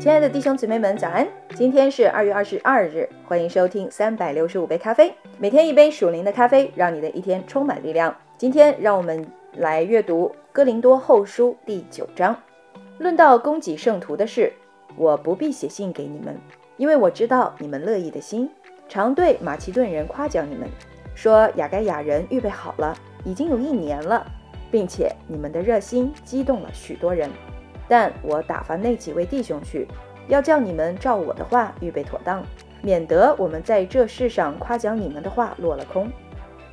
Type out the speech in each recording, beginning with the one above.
亲爱的弟兄姊妹们，早安！今天是二月二十二日，欢迎收听三百六十五杯咖啡，每天一杯属灵的咖啡，让你的一天充满力量。今天让我们来阅读《哥林多后书》第九章。论到供给圣徒的事，我不必写信给你们，因为我知道你们乐意的心，常对马其顿人夸奖你们，说雅该亚人预备好了，已经有一年了，并且你们的热心激动了许多人。但我打发那几位弟兄去，要叫你们照我的话预备妥当，免得我们在这世上夸奖你们的话落了空。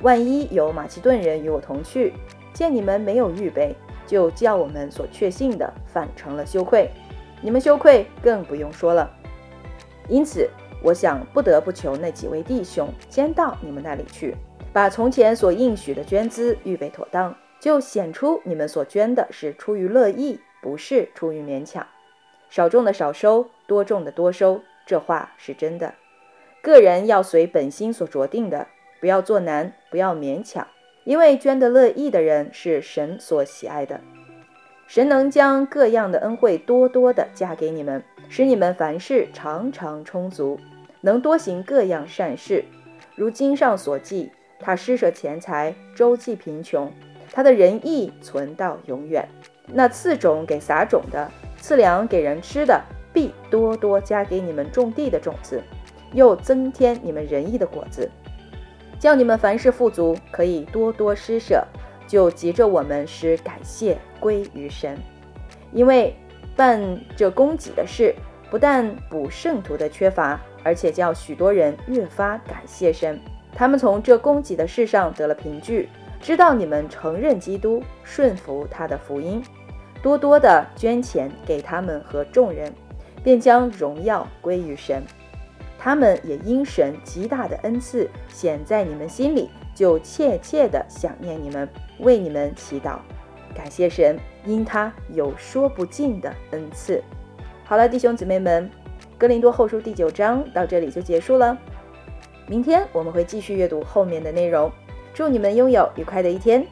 万一有马其顿人与我同去，见你们没有预备，就叫我们所确信的反成了羞愧。你们羞愧更不用说了。因此，我想不得不求那几位弟兄先到你们那里去，把从前所应许的捐资预备妥当，就显出你们所捐的是出于乐意。不是出于勉强，少种的少收，多种的多收，这话是真的。个人要随本心所着定的，不要做难，不要勉强，因为捐得乐意的人是神所喜爱的。神能将各样的恩惠多多的加给你们，使你们凡事常常充足，能多行各样善事。如经上所记，他施舍钱财，周济贫穷，他的仁义存到永远。那赐种给撒种的，赐粮给人吃的，必多多加给你们种地的种子，又增添你们仁义的果子，叫你们凡事富足，可以多多施舍，就急着我们使感谢归于神。因为办这供给的事，不但补圣徒的缺乏，而且叫许多人越发感谢神。他们从这供给的事上得了凭据，知道你们承认基督，顺服他的福音。多多的捐钱给他们和众人，便将荣耀归于神。他们也因神极大的恩赐显在你们心里，就切切的想念你们，为你们祈祷，感谢神，因他有说不尽的恩赐。好了，弟兄姊妹们，《哥林多后书》第九章到这里就结束了。明天我们会继续阅读后面的内容。祝你们拥有愉快的一天。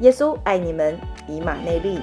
耶稣爱你们，以马内利。